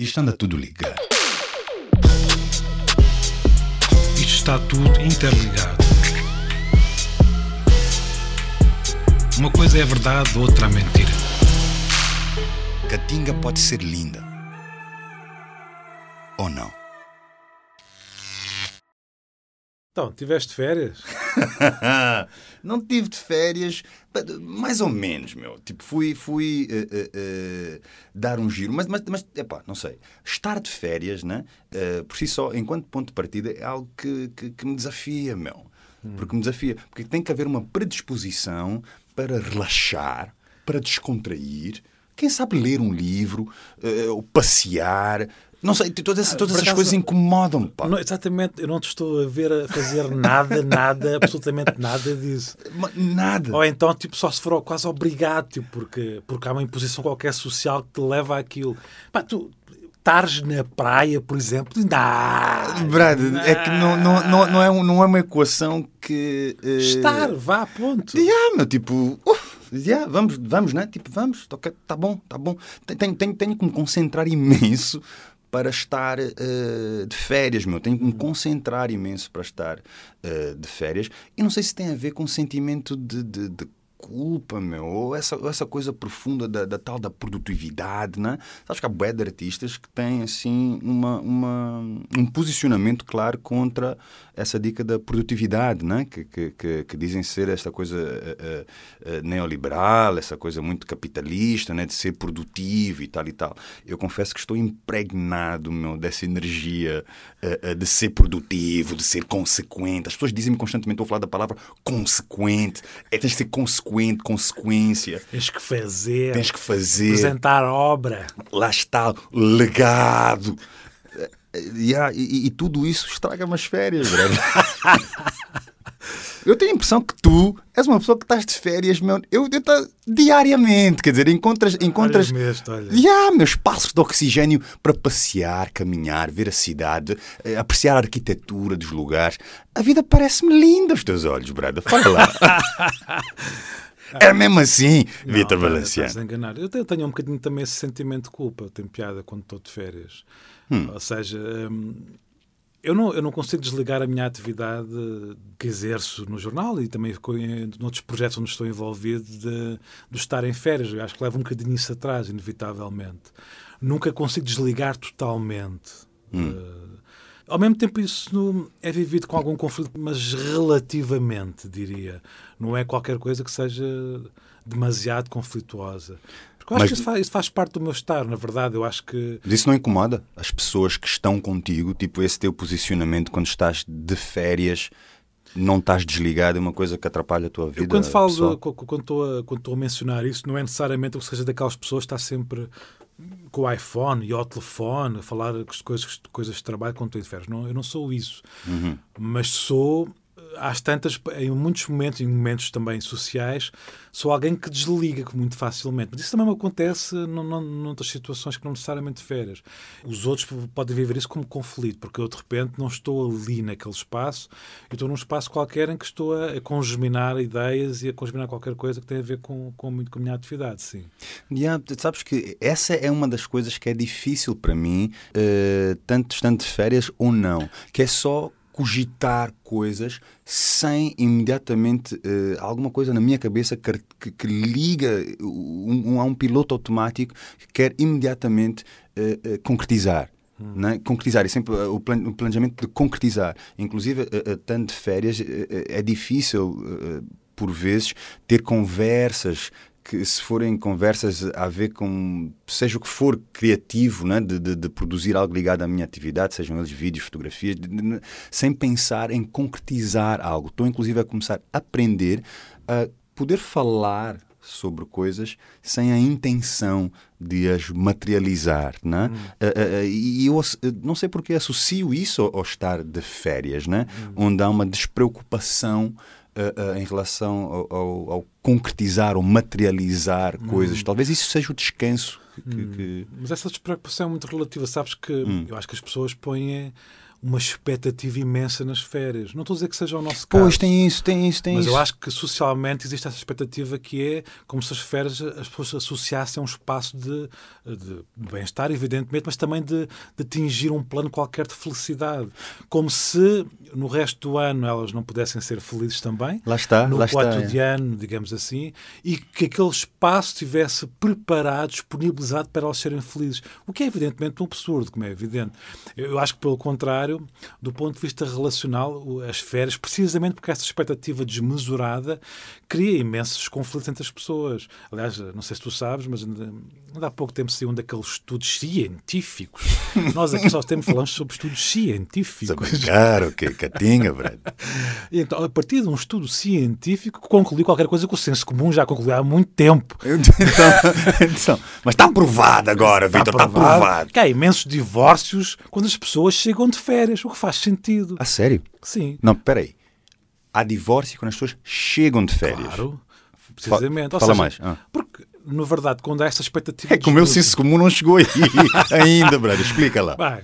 Isto anda tudo ligado. Isto está tudo interligado. Uma coisa é verdade, outra é mentira. Catinga pode ser linda. Ou não? Então, tiveste férias? não tive de férias, mais ou menos, meu. Tipo, fui, fui uh, uh, uh, dar um giro, mas, mas, mas epá, não sei. Estar de férias, né? por si só, enquanto ponto de partida, é algo que, que, que me desafia, meu. Hum. Porque me desafia. Porque tem que haver uma predisposição para relaxar, para descontrair. Quem sabe ler um livro, ou passear, não sei, todas, essas, todas essas coisas incomodam-me. Exatamente, eu não te estou a ver a fazer nada, nada, absolutamente nada disso. Nada. Ou então, tipo, só se for quase obrigado, tipo, porque, porque há uma imposição qualquer social que te leva àquilo. Pá, tu, estares na praia, por exemplo, não. Brad, é que não, não, não, não, é, não é uma equação que. Uh... Estar, vá, ponto. Yeah, meu, tipo. Uh, yeah, vamos, vamos, né? Tipo, vamos, okay, tá bom, tá bom. Tenho, tenho, tenho que me concentrar imenso para estar uh, de férias, meu. Tenho que me concentrar imenso para estar uh, de férias. E não sei se tem a ver com o sentimento de, de, de culpa, meu, ou essa, essa coisa profunda da, da tal da produtividade, né? Sabes que há bué de artistas que têm, assim, uma, uma, um posicionamento claro contra essa dica da produtividade, né? Que, que, que, que dizem ser esta coisa uh, uh, neoliberal, essa coisa muito capitalista, né? De ser produtivo e tal e tal. Eu confesso que estou impregnado, meu, dessa energia uh, de ser produtivo, de ser consequente. As pessoas dizem-me constantemente, estou a falar da palavra consequente, é tens de ser consequente consequente, consequência. Tens que fazer. Tens que fazer. Apresentar obra. Lá está, legado. Yeah, e, e, tudo isso estraga-me as férias, Eu tenho a impressão que tu és uma pessoa que estás de férias, meu. Eu, eu tá, diariamente, quer dizer, encontras. encontras olha mesmo, olha. Yeah, meus passos de oxigênio para passear, caminhar, ver a cidade, eh, apreciar a arquitetura dos lugares. A vida parece-me linda aos teus olhos, Brada. Fala lá. É mesmo assim, Vitor Valenciano. Eu tenho um bocadinho também esse sentimento de culpa. Tenho piada quando estou de férias. Hum. Ou seja, hum, eu não, eu não consigo desligar a minha atividade que exerço no jornal e também em outros projetos onde estou envolvido de, de estar em férias. Eu acho que leva um bocadinho isso atrás, inevitavelmente. Nunca consigo desligar totalmente. Hum. Uh, ao mesmo tempo, isso é vivido com algum conflito, mas relativamente, diria. Não é qualquer coisa que seja demasiado conflituosa. Eu acho Mas... que isso faz, isso faz, parte do meu estar, na verdade. Eu acho que. Mas isso não incomoda as pessoas que estão contigo, tipo esse teu posicionamento quando estás de férias não estás desligado é uma coisa que atrapalha a tua vida. Eu quando falo, de, quando, estou a, quando estou a mencionar isso, não é necessariamente que seja daquelas pessoas que está sempre com o iPhone e ao telefone a falar coisas, coisas de trabalho quando estou de férias. Não, eu não sou isso. Uhum. Mas sou às tantas, em muitos momentos, em momentos também sociais, sou alguém que desliga muito facilmente. Mas isso também me acontece noutras situações que não necessariamente férias. Os outros podem viver isso como conflito, porque eu de repente não estou ali naquele espaço, eu estou num espaço qualquer em que estou a, congeminar ideias e a congeminar qualquer coisa que tem a ver com, com, muito com a minha atividade, sim. Yeah, sabes que essa é uma das coisas que é difícil para mim, uh, tanto estando de férias ou não, que é só cogitar coisas sem imediatamente uh, alguma coisa na minha cabeça que, que, que liga um, um, a um piloto automático que quer imediatamente uh, uh, concretizar. Hum. Né? Concretizar, é sempre o, plan o planejamento de concretizar. Inclusive, tanto de férias, é difícil, por vezes, ter conversas que se forem conversas a ver com seja o que for criativo né, de, de, de produzir algo ligado à minha atividade, sejam eles vídeos, fotografias, de, sem pensar em concretizar algo. Estou inclusive a começar a aprender a poder falar sobre coisas sem a intenção de as materializar, né? Hum. Uh, uh, e eu não sei porque associo isso ao, ao estar de férias, né? Hum. Onde há uma despreocupação uh, uh, em relação ao, ao, ao, concretizar ou materializar hum. coisas. Talvez isso seja o descanso. Que, hum. que... Mas essa despreocupação é muito relativa. Sabes que hum. eu acho que as pessoas põem uma expectativa imensa nas férias. Não estou a dizer que seja o nosso caso. Pois, tem isso, tem isso, tem mas isso. eu acho que socialmente existe essa expectativa que é como se as férias as pessoas associassem a um espaço de, de bem-estar, evidentemente, mas também de, de atingir um plano qualquer de felicidade. Como se no resto do ano elas não pudessem ser felizes também. Lá está, no lá está, é. cotidiano, digamos assim, e que aquele espaço estivesse preparado, disponibilizado para elas serem felizes. O que é evidentemente um absurdo, como é evidente. Eu acho que, pelo contrário, do ponto de vista relacional, as férias, precisamente porque essa expectativa desmesurada cria imensos conflitos entre as pessoas. Aliás, não sei se tu sabes, mas ainda há pouco tempo saiu um daqueles estudos científicos. Nós aqui só temos falamos sobre estudos científicos. Claro, que catinga, Brad. Então, a partir de um estudo científico que concluiu qualquer coisa que o senso comum já concluiu há muito tempo. Então, então, mas está aprovado agora, Vitor, está aprovado. Que há imensos divórcios quando as pessoas chegam de férias, o que faz sentido. A sério? Sim. Não, peraí. Há divórcio quando as pessoas chegam de férias. Claro, precisamente. Fala, fala seja, mais. Ah. Porque, na verdade, quando há esta expectativa... É que o meu senso comum não chegou aí ainda, Brad. Explica lá. Bem,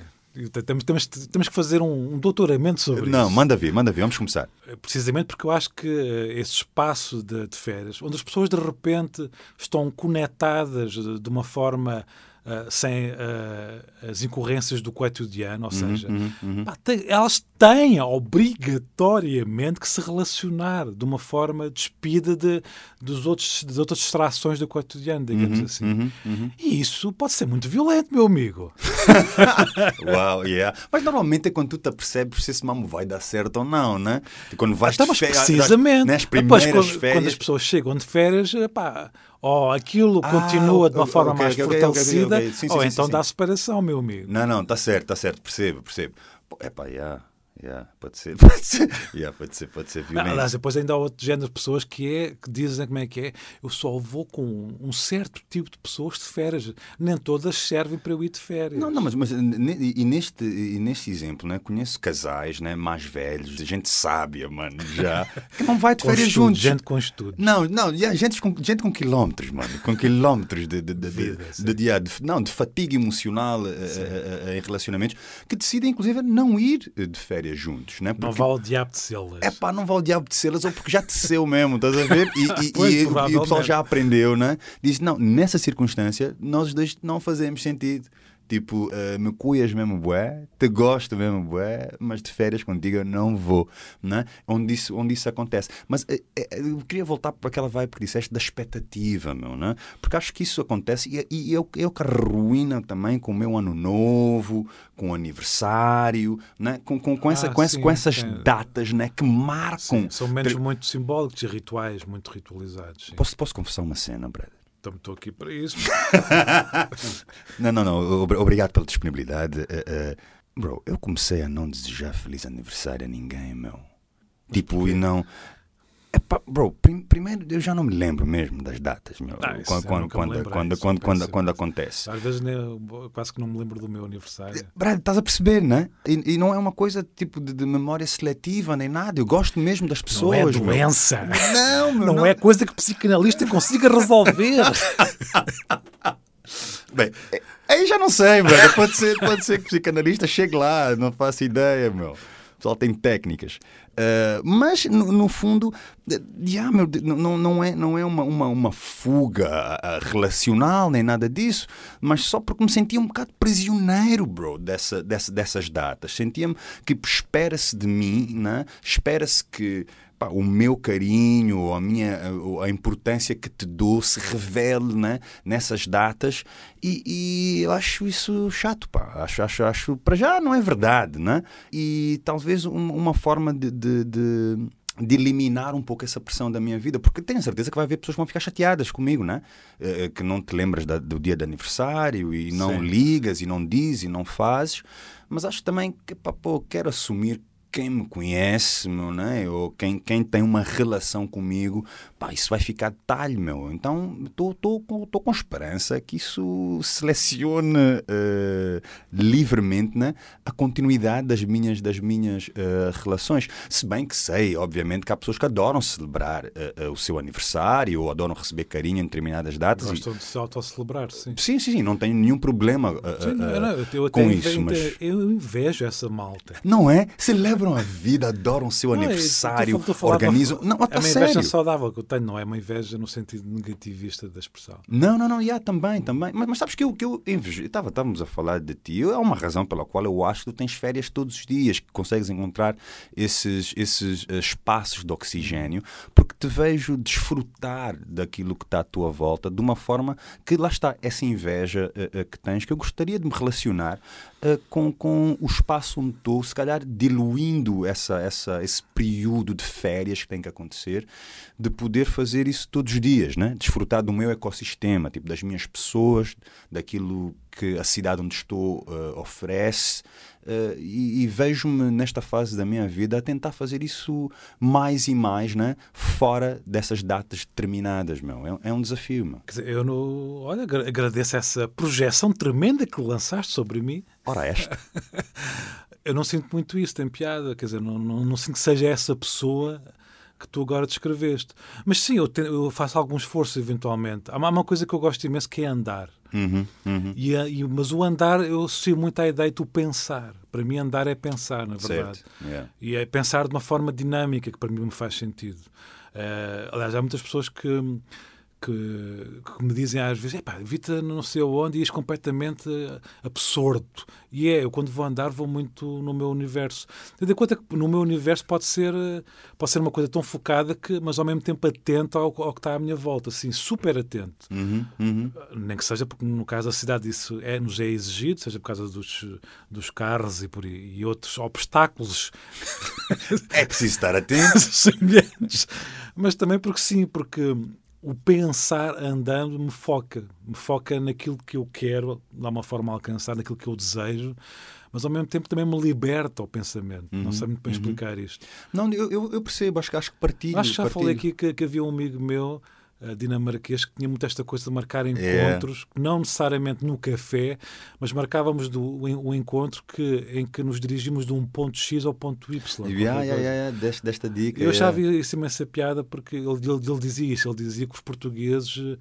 temos, temos, temos que fazer um, um doutoramento sobre não, isso. Não, manda vir, manda vir, vamos começar. Precisamente porque eu acho que esse espaço de, de férias, onde as pessoas de repente estão conectadas de, de uma forma uh, sem uh, as incorrências do cotidiano, ou Uhum, seja, pá, tem, elas têm obrigatoriamente que se relacionar de uma forma despida de, dos outros, das outras distrações do cotidiano, digamos uhum, assim. E isso pode ser muito violento, meu amigo. Uau, yeah. Mas normalmente é quando tu te apercebes se esse mamo vai dar certo ou não, né? Quando vais então, de férias, precisamente. Nas primeiras Depois, quando, férias... quando as pessoas chegam de férias, pá, ou aquilo ah, continua de uma forma okay, mais okay, fortalecida, okay, sim, ou sim, então sim, dá separação, meu amigo. Não, não, está certo, está certo, percebo, percebo. É pá, yeah. Yeah, pode ser, pode ser, yeah, pode ser, pode ser violento. Aliás, depois ainda há outro género de pessoas que, é, que dizem como é que é. Eu só vou com um certo tipo de pessoas de férias. Nem todas servem para eu ir de férias. Não, não, mas, mas e neste, e neste exemplo, né, conheço casais né, mais velhos, gente sábia, mano, já, que não vai de com férias estudo, juntos. Gente com estudo. Não, não, gente com, gente com quilómetros, mano, com quilómetros de, de, de, Vida, de, de, de, não, de fatiga emocional uh, uh, em relacionamentos, que decidem, inclusive, não ir de férias juntos, né? Não vale o diabo de selas. É pá, não vale o diabo de selas, ou porque já teceu mesmo, estás a ver? E, e, pois, e, e o pessoal já aprendeu, né? Diz: não, nessa circunstância, nós dois não fazemos sentido. Tipo, uh, me cuias mesmo bué, te gosto mesmo bué, mas de férias contigo eu não vou, né? onde, isso, onde isso acontece. Mas uh, eu queria voltar para aquela vibe que disseste da expectativa, meu, né? porque acho que isso acontece e, e eu, eu que também com o meu ano novo, com o aniversário, né? com, com, com, essa, ah, com, essa, sim, com essas sim. datas né? que marcam. Sim, são momentos muito simbólicos e rituais, muito ritualizados. Posso, posso confessar uma cena, Brad? Então estou aqui para isso. não, não, não. Obrigado pela disponibilidade. Uh, uh, bro, eu comecei a não desejar feliz aniversário a ninguém, meu. Tipo, e não. Epá, bro, prim primeiro eu já não me lembro mesmo das datas, meu. Ah, quando, quando, quando, quando, quando, quando, quando acontece. Às vezes né, quase que não me lembro do meu aniversário. Brad, estás a perceber, né? E, e não é uma coisa tipo de, de, memória seletiva nem nada. Eu gosto mesmo das pessoas. Não é doença. Meu. Não, meu, não, não, é coisa que o psicanalista consiga resolver. Bem, aí já não sei, brother. Pode ser, pode ser que o psicanalista chegue lá, não faço ideia, meu. O pessoal tem técnicas. Uh, mas, no, no fundo, yeah, meu, não, não é, não é uma, uma, uma fuga relacional nem nada disso, mas só porque me sentia um bocado prisioneiro, bro, dessa, dessa, dessas datas. Sentia-me que espera-se de mim, né? espera-se que pá, o meu carinho, a minha a importância que te dou se revele né? nessas datas e, e, eu acho isso chato, pá. Acho, acho, acho, para já não é verdade, né? E talvez uma, uma forma de, de, de de eliminar um pouco essa pressão da minha vida, porque tenho certeza que vai haver pessoas que vão ficar chateadas comigo, né? que não te lembras da, do dia de aniversário e não Sim. ligas e não dizes e não fazes, mas acho também que pá, pô, quero assumir quem me conhece, meu, né? ou quem, quem tem uma relação comigo, pá, isso vai ficar detalhe, meu. Então estou com esperança que isso selecione uh, livremente né, a continuidade das minhas, das minhas uh, relações. Se bem que sei, obviamente, que há pessoas que adoram celebrar uh, o seu aniversário ou adoram receber carinho em determinadas datas. Gostam e... de se autocelebrar, sim. Sim, sim, sim, não tenho nenhum problema sim, não, eu, eu com isso. Mas... Eu invejo essa malta. Não é? Celebram a vida, adoram o seu não, aniversário, organizam. Não, uma inveja saudável que eu tenho, não é uma inveja no sentido negativista da expressão. Não, não, não, yeah, também, também. Mas, mas sabes que eu, que eu invejo. Estava, estávamos a falar de ti. É uma razão pela qual eu acho que tu tens férias todos os dias, que consegues encontrar esses, esses uh, espaços de oxigênio, porque te vejo desfrutar daquilo que está à tua volta de uma forma que lá está, essa inveja uh, uh, que tens, que eu gostaria de me relacionar com, com o espaço estou, se calhar diluindo essa, essa, esse período de férias que tem que acontecer, de poder fazer isso todos os dias, né? desfrutar do meu ecossistema, tipo das minhas pessoas, daquilo que a cidade onde estou uh, oferece. Uh, e, e vejo-me nesta fase da minha vida a tentar fazer isso mais e mais, né? fora dessas datas determinadas. Meu. É, é um desafio. Meu. Dizer, eu não, olha, agradeço essa projeção tremenda que lançaste sobre mim. Ora, esta. eu não sinto muito isso, tem piada. Quer dizer, não, não, não sinto que seja essa pessoa que tu agora descreveste. Mas sim, eu, te, eu faço algum esforço eventualmente. Há uma, uma, coisa que eu gosto imenso que é andar. Uhum, uhum. E, e, mas o andar, eu associo muito à ideia de tu pensar. Para mim, andar é pensar, na verdade. Yeah. E é pensar de uma forma dinâmica, que para mim me faz sentido. Uh, aliás, há muitas pessoas que que, que, me dizem às vezes, epá, não sei onde e és completamente absorto. E é, eu quando vou andar vou muito no meu universo. Tendo em conta que no meu universo pode ser, pode ser uma coisa tão focada, que, mas ao mesmo tempo atento ao, ao que está à minha volta, assim, super atento. Uhum, uhum. Nem que seja porque no caso da cidade isso é, nos é exigido, seja por causa dos, dos carros e, por, e outros obstáculos. É preciso estar atento. mas também porque sim, porque o pensar andando me foca, me foca naquilo que eu quero, de uma forma alcançar, naquilo que eu desejo, mas ao mesmo tempo também me liberta o pensamento. Uhum, não sei muito bem uhum. explicar isto. Não, eu, eu percebo, acho que acho que partilho. Acho que já partilho. falei aqui que, que havia um amigo meu dinamarquês que tinha muito esta coisa de marcar encontros, é. não necessariamente no café, mas marcávamos do, o, o, encontro que, em que nos dirigimos de um ponto X ao ponto Y. Yeah, yeah, yeah, desta, desta dica. Eu achava isso imensa piada porque ele, ele, ele, dizia isso, ele dizia que os portugueses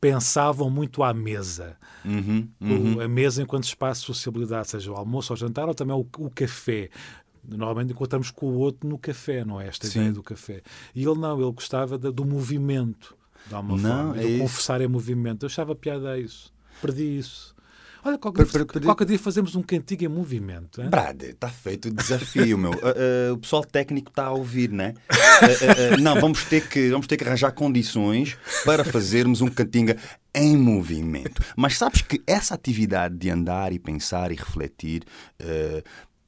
pensavam muito à mesa. Uhum, uhum. A mesa enquanto espaço de sociabilidade, seja o almoço ou o jantar ou também o, o café normalmente encontramos com o outro no café, não é? Esta Sim. ideia do café. E ele não, ele gostava do movimento de alguma não, forma. É do confessar em movimento. Eu achava piada a isso. Perdi isso. Olha, qualquer, per, per, qualquer dia fazemos um cantigo em movimento. Hein? Brad, está feito o desafio, meu. Uh, uh, o pessoal técnico está a ouvir, né? Uh, não, vamos ter, que, vamos ter que arranjar condições para fazermos um cantinga em movimento. Mas sabes que essa atividade de andar e pensar e refletir,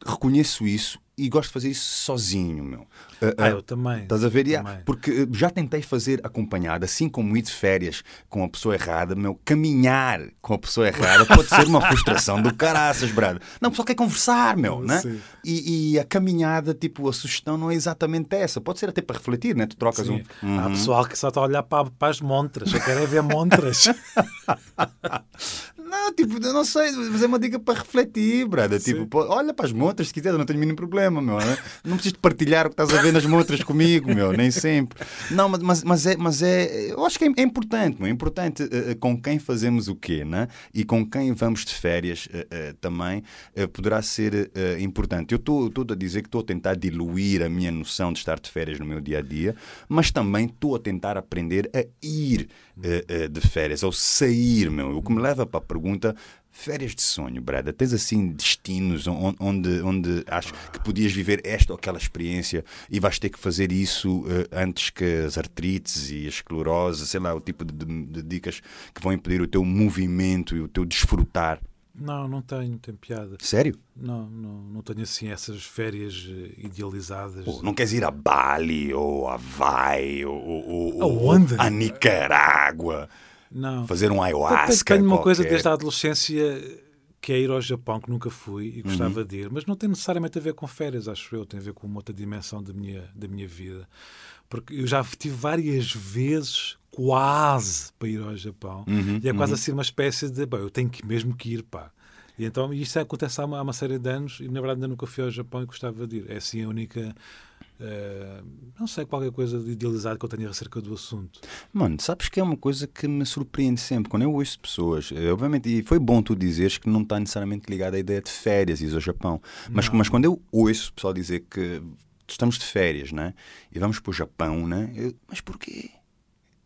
reconheço isso e gosto de fazer isso sozinho, meu. Uh, ah, eu também. Estás a ver? Yeah, porque já tentei fazer acompanhado, assim como ir de férias com a pessoa errada, meu, caminhar com a pessoa errada pode ser uma frustração do caraças, brado. Não, o pessoal quer conversar, meu, né? E, e, a caminhada, tipo, a sugestão não é exatamente essa. Pode ser até para refletir, né? Tu trocas Sim. um. Uhum. Há pessoal que só está a olhar para, para as montras, só querem ver montras. Não, tipo, eu não sei, mas é uma dica para refletir, brada. Tipo, pô, olha para as montras se quiser, eu não tenho mínimo problema, meu. Né? Não preciso partilhar o que estás a ver nas montras comigo, meu, nem sempre. Não, mas, mas, é, mas é, eu acho que é, é importante, meu, é importante uh, com quem fazemos o quê, né? E com quem vamos de férias uh, uh, também poderá ser importante. Eu estou a dizer que estou a tentar diluir a minha noção de estar de férias no meu dia a dia, mas também estou a tentar aprender a ir de férias, ou sair, meu. O que me leva para a pergunta Férias de sonho, Brada. Tens assim destinos onde, onde achas que podias viver esta ou aquela experiência e vais ter que fazer isso uh, antes que as artrites e a esclerose, sei lá, o tipo de, de, de, dicas que vão impedir o teu movimento e o teu desfrutar? Não, não tenho, tem piada. Sério? Não, não, não tenho assim essas férias eh, idealizadas. Oh, não queres ir a Bali ou a Havaí ou, ou, ou a Nicarágua? Não. Fazer um ayahuasca. Tenho uma qualquer. coisa desde a adolescência que é ir ao Japão, que nunca fui e gostava uhum. de ir, mas não tem necessariamente a ver com férias, acho eu, tem a ver com uma outra dimensão da minha, da minha vida. Porque eu já tive várias vezes quase para ir ao Japão Uhum, e é quase uhum. assim uma espécie de, "Bom, eu tenho que mesmo que ir, pá. E então isto acontece há uma, há uma série de anos e na verdade ainda nunca fui ao Japão e gostava de ir. É assim a única, eh, não sei, qualquer coisa de idealizado que eu tenha acerca do assunto. Mano, sabes que é uma coisa que me surpreende sempre quando eu ouço pessoas. eh, Obviamente, e foi bom tu dizeres que não está necessariamente ligado à ideia de férias e ao Japão. Mas, Não. mas quando eu ouço o pessoal dizer que estamos de férias, né? E vamos para o Japão, né? Eu, mas porquê?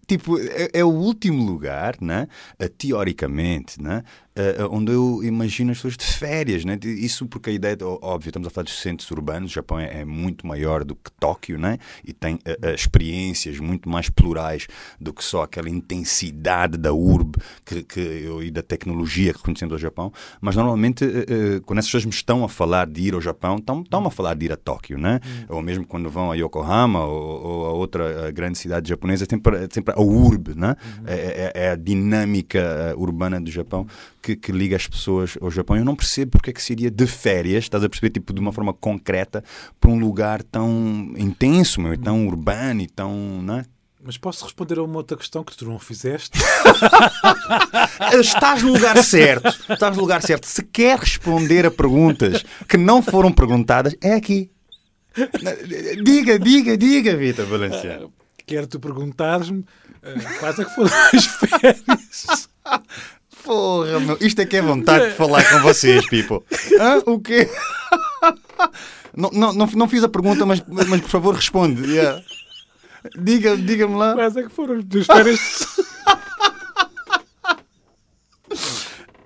Tipo, é, é o último lugar, né? teoricamente, né? Eh, onde eu imagino as pessoas de férias. Né? De- Isso porque a ideia, óbvio, estamos a falar dos centros urbanos, o Japão é, é muito maior do que Tóquio, né? e tem eh, eh, experiências muito mais plurais do que só aquela intensidade da urbe que, que, e da tecnologia que conhecemos ao Japão. Mas normalmente, quando essas pessoas me estão a falar de ir ao Japão, estão, estão a falar de ir a Tóquio, né? ou mesmo quando vão a Yokohama ou, ou a outra grande cidade japonesa, é sempre, é sempre a urbe, né? é, é- é a dinâmica urbana do Japão que, que liga as pessoas ao Japão. Eu não percebo porque é que seria de férias, estás a perceber, tipo, de uma forma concreta, para um lugar tão intenso, meu, e tão urbano e tão. Né? Mas posso responder a uma outra questão que tu não fizeste? Estás no lugar certo. Estás no lugar certo. Se quer responder a perguntas que não foram perguntadas, é aqui. Diga, diga, diga, Vitor Valenciano. Quero tu perguntares-me eh, quais é que foram as férias. Porra, meu, isto é que é vontade de falar com vocês, people. Hã? O quê? Não, não, não, não fiz a pergunta, mas, mas por favor responde. Yeah. Diga, diga-me lá. Quais é que foram as tuas férias?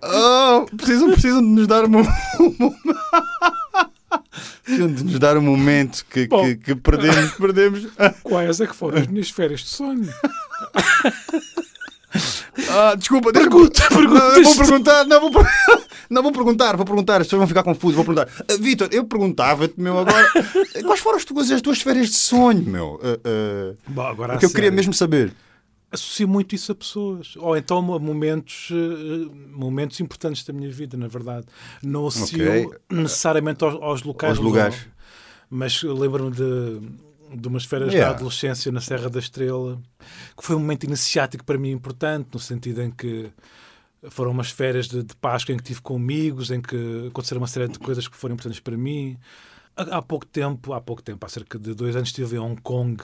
Oh, precisam, precisam de nos dar um momento. precisam de nos dar um momento que, Bom. que, que perdemos. perdemos. Quais é que foram as minhas férias de sonho? Ah, desculpa, Pergunta, eu vou perguntar, não vou, não vou perguntar, vou perguntar, as pessoas vão ficar confusas, vou perguntar. Ah, Vitor, eu perguntava-te, meu, agora, quais foram as tuas, as tuas férias de sonho, meu? Ah, ah, Bom, agora o que eu queria sério. mesmo saber. associo muito isso a pessoas ou então a momentos eh, momentos importantes da minha vida na verdade não associo Ok. necessariamente aos, aos locais Aos lugares. não. mas lembro-me de de umas férias Yeah. da adolescência na Serra da Estrela que foi um momento iniciático para mim importante no sentido em que foram umas férias de, de Páscoa em que tive com amigos em que aconteceram uma série de coisas que foram importantes para mim há, há pouco tempo há pouco tempo há cerca de dois anos estive em Hong Kong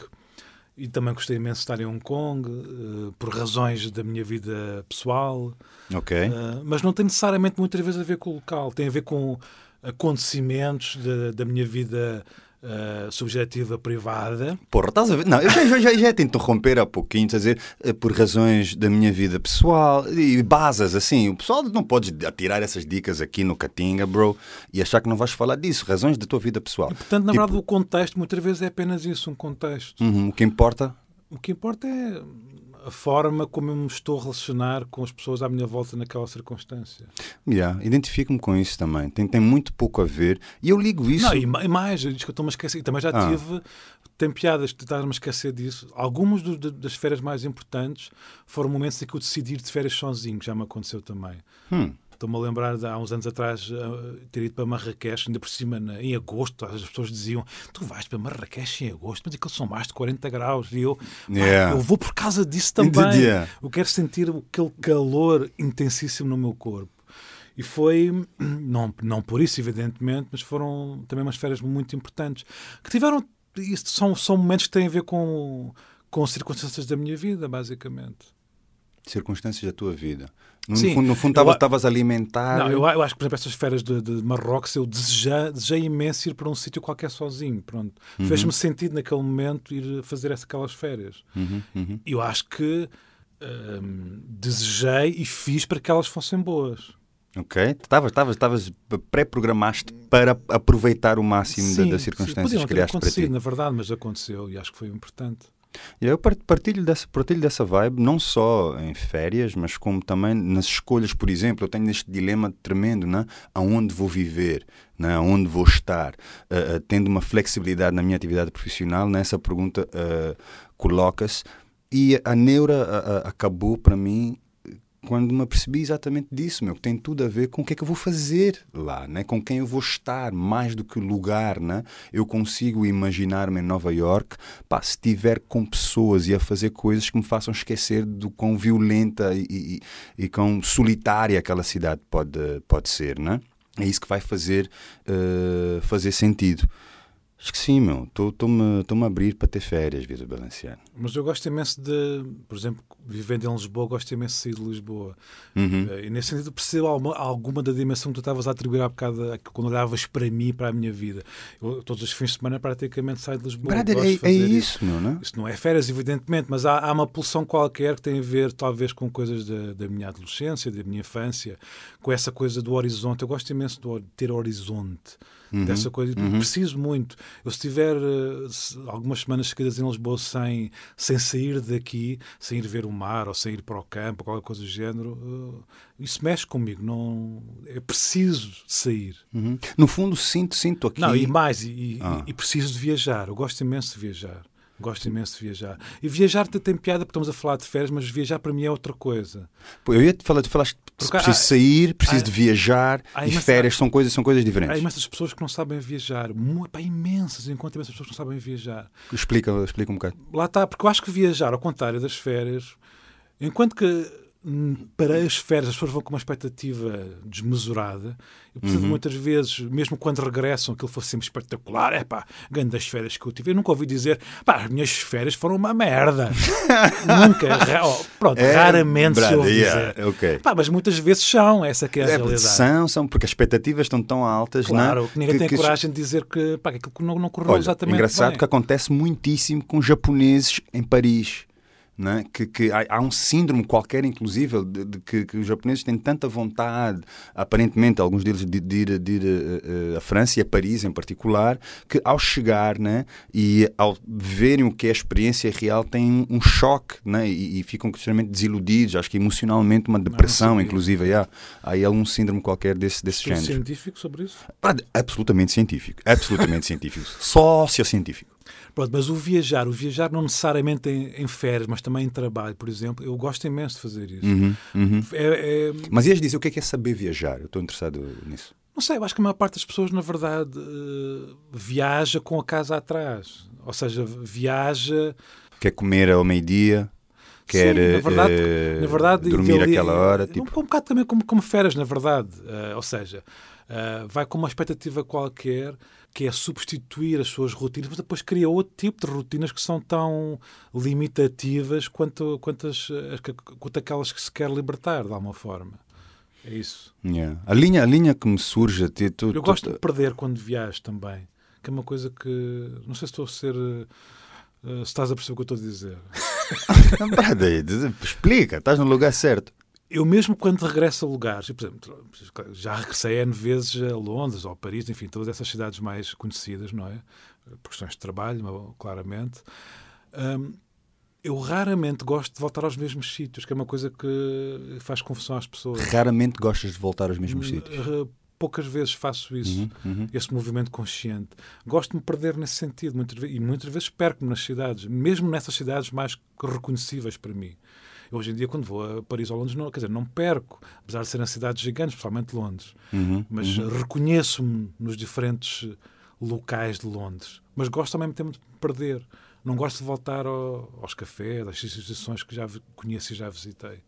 e também gostei imenso de estar em Hong Kong, eh, por razões da minha vida pessoal, Ok. eh, mas não tem necessariamente muitas vezes a ver com o local, tem a ver com acontecimentos da minha vida eh, subjetiva privada. Porra, estás a ver? Não, eu já, já, já, já te interromper há pouquinho, estás a dizer, eh, por razões da minha vida pessoal e basas, assim. O pessoal não pode atirar essas dicas aqui no Catinga, bro, e achar que não vais falar disso, razões da tua vida pessoal. Portanto, na Tipo- verdade, o contexto muitas vezes é apenas isso, um contexto. Uhum, o que importa O que importa é a forma como eu me estou a relacionar com as pessoas à minha volta naquela circunstância. Yeah, identifico-me com isso também. Tem, tem muito pouco a ver. E eu ligo isso. Não, e ma- e mais, diz que eu estou-me a esquecer. E também já Ah. tive. Tem piadas que a esquecer disso. Algumas do- de- das férias mais importantes foram momentos em que eu decidi ir de férias sozinho, que já me aconteceu também. Hum, Estou-me a lembrar de há uns anos atrás eh, ter ido para Marrakech, ainda por cima em agosto. As pessoas diziam: Tu vais para Marrakech em agosto, mas aquilo são mais de 40 graus. E eu, "Ah, Yeah. eu vou por causa disso também. Yeah. Eu quero sentir aquele calor intensíssimo no meu corpo. E foi, não, não por isso, evidentemente, mas foram também umas férias muito importantes. Que tiveram, isso são, são momentos que têm a ver com, com as circunstâncias da minha vida, basicamente. Circunstâncias da tua vida. No, Sim, fundo, no fundo estavas a- alimentar. Não, eu, eu acho que, por exemplo, estas férias de, de Marrocos, eu desejei, desejei imenso ir para um sítio qualquer sozinho. Pronto. Fez-me sentido naquele momento ir fazer essa- aquelas férias. Uhum, uhum. Eu acho que hum, desejei e fiz para que elas fossem boas. Ok. Estavas, estavas, estavas pré-programaste para aproveitar o máximo da- das circunstâncias podiam que criaste para ti. na verdade, mas aconteceu e acho que foi importante. Eu par- partilho dessa, partilho dessa vibe, não só em férias, mas como também nas escolhas, por exemplo. Eu tenho este dilema tremendo, né? aonde vou viver, né? aonde vou estar. Uh, uh, tendo uma flexibilidade na minha atividade profissional, nessa pergunta uh, coloca-se. E a neura acabou para mim quando me apercebi exatamente disso, meu, que tem tudo a ver com o que é que eu vou fazer lá, né? com quem eu vou estar, mais do que o lugar. Né? Eu consigo imaginar-me em Nova York pá, se estiver com pessoas e a fazer coisas que me façam esquecer do quão violenta e, e, e quão solitária aquela cidade pode, pode ser. Né? É isso que vai fazer, uh, fazer sentido. Acho que sim, meu. Estou-me a abrir para ter férias, Vida Balanceano. Mas eu gosto imenso de, por exemplo, vivendo em Lisboa, gosto imenso de sair de Lisboa. Uhum. Eh, e nesse sentido percebo alguma, alguma da dimensão que tu estavas a atribuir há bocado, quando olhavas para mim, para a minha vida. Eu, todos os fins de semana praticamente saio de Lisboa. Brother, é, é isso, isso, não é? Isso não é férias, evidentemente, mas há, há, uma pulsão qualquer que tem a ver, talvez, com coisas da, da minha adolescência, da minha infância, com essa coisa do horizonte. Eu gosto imenso de ter horizonte uhum, dessa coisa. Uhum. Preciso muito. Eu, se tiver uh, algumas semanas seguidas em Lisboa sem, sem sair daqui, sem ir ver o mar ou sem ir para o campo, qualquer coisa do género, uh, isso mexe comigo. Não, é preciso sair. Uhum. No fundo, sinto, sinto aqui. Não, e mais, e, ah. e, e preciso de viajar. Eu gosto imenso de viajar. Gosto imenso de viajar. E viajar tem piada porque estamos a falar de férias, mas viajar para mim é outra coisa. Pô, eu ia te falar, tu falaste preciso há, sair, preciso há, de viajar há, e férias são coisas, são coisas diferentes. Há imensas pessoas que não sabem viajar. Pá, imensas, enquanto imensas pessoas que não sabem viajar. Explica, explica um bocado. Lá está, porque eu acho que viajar, ao contrário das férias, enquanto que para as férias as pessoas vão com uma expectativa desmesurada e portanto uhum. muitas vezes, mesmo quando regressam aquilo fosse sempre espetacular, é pá, ganho das férias que eu tive, eu nunca ouvi dizer pá, as minhas férias foram uma merda nunca, oh, pronto, é, raramente se ouve yeah, dizer okay. pá, mas muitas vezes são, essa que é a é, realidade são, são, porque as expectativas estão tão altas claro, não? que ninguém que, tem que coragem de dizer que, pá, que aquilo não, não correu Olha, exatamente engraçado bem. que acontece muitíssimo com japoneses em Paris né? que, que há, há, um síndrome qualquer, inclusive, de, de que, que, os japoneses têm tanta vontade, aparentemente, alguns deles, de, de ir, de ir a, a, França e a Paris em particular, que ao chegar né? e ao verem o que é a experiência real, têm um choque né? e, e ficam extremamente desiludidos, acho que emocionalmente uma depressão, inclusive. Há, há aí algum síndrome qualquer desse, desse género. científico sobre isso? Absolutamente científico. Absolutamente científico. Sociocientífico. Pronto, mas o viajar, o viajar não necessariamente em, em, férias, mas também em trabalho, por exemplo, eu gosto imenso de fazer isso. Uhum, uhum. É, é... Mas ias dizer o que é, que é saber viajar? Eu estou interessado nisso. Não sei, eu acho que a maior parte das pessoas, na verdade, uh, viaja com a casa atrás. Ou seja, viaja. Quer comer ao meio-dia? quer Sim, na verdade, uh, na verdade, dormir ele, aquela hora. Tipo... Um, um bocado também como, como férias, na verdade. Uh, ou seja, vai com uma expectativa qualquer que é substituir as suas rotinas, mas depois cria outro tipo de rotinas que são tão limitativas quanto, quanto, as, quanto aquelas que se quer libertar, de alguma forma. É isso. Yeah. A, linha, a linha que me surge... Tu, tu, Eu gosto de perder quando viajo também, que é uma coisa que... Não sei se estou a ser... Uh, se estás a perceber o que eu estou a dizer. Explica, estás no lugar certo eu mesmo quando regresso a lugares, por exemplo, já regressei N vezes a Londres ou a Paris, enfim, todas essas cidades mais conhecidas, não é? Por questões de trabalho, claramente. Um, eu raramente gosto de voltar aos mesmos sítios, que é uma coisa que faz confusão às pessoas. Raramente gostas de voltar aos mesmos hum, sítios? Poucas vezes faço isso, uhum, uhum. esse movimento consciente. Gosto de me perder nesse sentido, muitas vezes, e muitas vezes perco-me nas cidades, mesmo nessas cidades mais reconhecíveis para mim. Hoje em dia, quando vou a Paris ou Londres, não, quer dizer, não perco, apesar de serem cidades gigantes, principalmente Londres. Uhum, mas uhum. reconheço-me nos diferentes locais de Londres. Mas gosto ao mesmo tempo de perder. Não gosto de voltar ao, aos cafés, às instituições que já conheço e já visitei.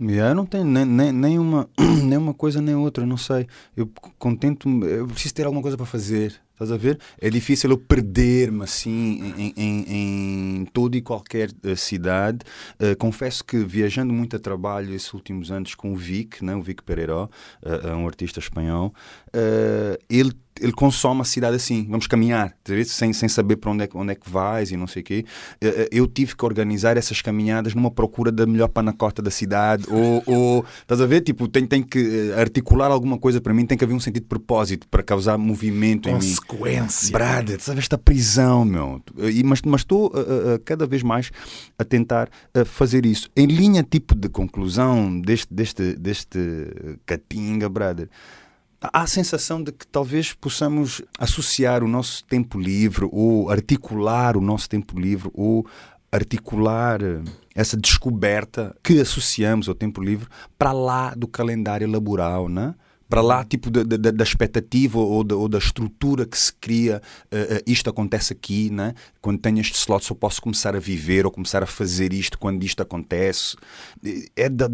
Eu não tenho nem, nem, nem, uma, nem uma coisa nem outra, não sei. Eu contento-me, eu preciso ter alguma coisa para fazer. Estás a ver? É difícil eu perder-me assim em, em, em, toda e qualquer uh, cidade. Uh, confesso que viajando muito a trabalho esses últimos anos com o Vic, né? o Vic Pereira, uh, é um artista espanhol, ele ele consome a cidade assim, vamos caminhar, sem, sem saber para onde é, onde é que vais e não sei o quê. Eh, eh, eu tive que organizar essas caminhadas numa procura da melhor panacota da cidade, ou, ou estás a ver? Tipo, tem, tem que eh, articular alguma coisa para mim, tem que haver um sentido de propósito para causar movimento Consequência. em mim. Brother, estás a ver esta prisão, meu. E, mas estou cada vez mais a tentar uh, fazer isso. Em linha tipo de conclusão deste, deste, deste catinga, brother há a sensação de que talvez possamos associar o nosso tempo livre ou articular o nosso tempo livre ou articular essa descoberta que associamos ao tempo livre para lá do calendário laboral, né? para lá tipo da, da, da expectativa ou da, ou da, estrutura que se cria uh, uh, isto acontece aqui né? quando tenho este slot só posso começar a viver ou começar a fazer isto quando isto acontece é de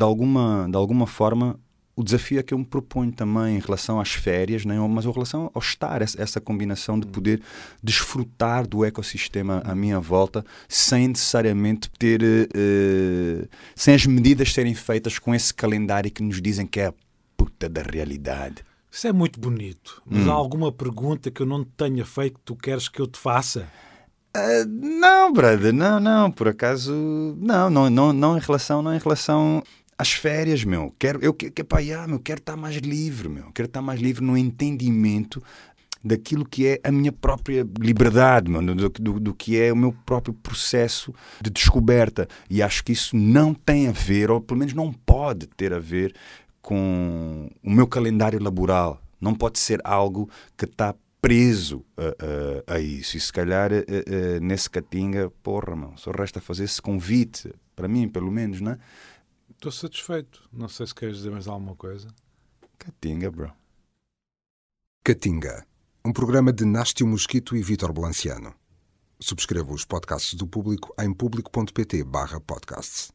alguma, de alguma forma o desafio é que eu me proponho também em relação às férias, né? mas em relação ao estar, essa, combinação de poder desfrutar do ecossistema à minha volta sem necessariamente ter. Uh, sem as medidas serem feitas com esse calendário que nos dizem que é a puta da realidade. Isso é muito bonito, mas hum. há alguma pergunta que eu não tenha feito que tu queres que eu te faça? Uh, não, brother, não, não, por acaso, não, não, não, não em relação, não em relação às férias, meu. Quero, eu que, que pá, yeah, meu, quero estar mais livre, meu. Quero estar mais livre no entendimento daquilo que é a minha própria liberdade, meu, do, do, do, que é o meu próprio processo de descoberta. E acho que isso não tem a ver, ou pelo menos não pode ter a ver com o meu calendário laboral. Não pode ser algo que está preso a, a, a, isso. E se calhar a, nesse catinga, porra, meu, só resta fazer esse convite, para mim pelo menos, né? Estou satisfeito. Não sei se queres dizer mais alguma coisa. Catinga, bro. Catinga, um programa de Nástio Mosquito e Vítor Blanciano. Subscreva os podcasts do Público em público.pt/podcasts.